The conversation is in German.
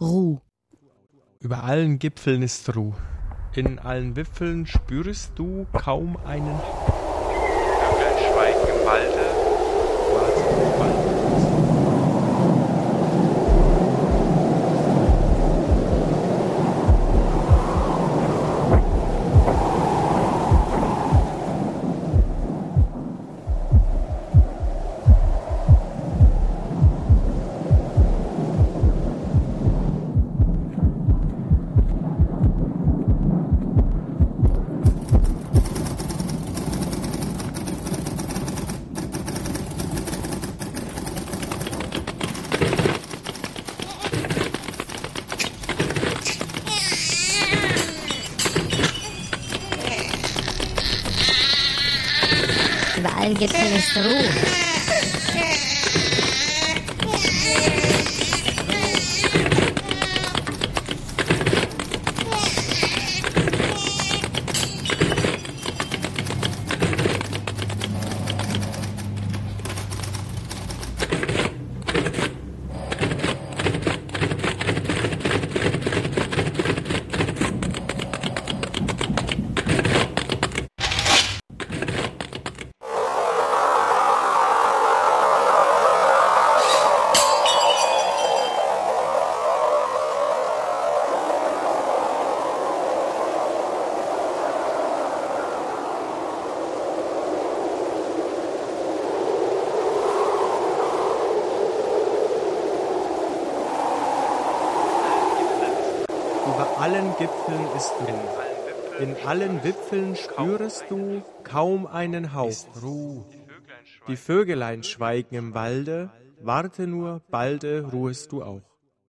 Ruh. Über allen Gipfeln ist Ruh. In allen Wipfeln spürst du kaum einen Vöglein schweigen im Walde, schwarzen Wald. Über allen Gipfeln ist Ruhe. Über allen Gipfeln ist Ruh. In allen Wipfeln spürest du kaum einen Hauch Ruh. Die Vögelein schweigen im Walde, warte nur, balde ruhest du auch.